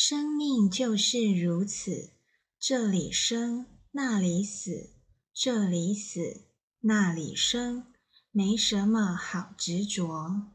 生命就是如此这里生那里死这里死那里生没什么好执着。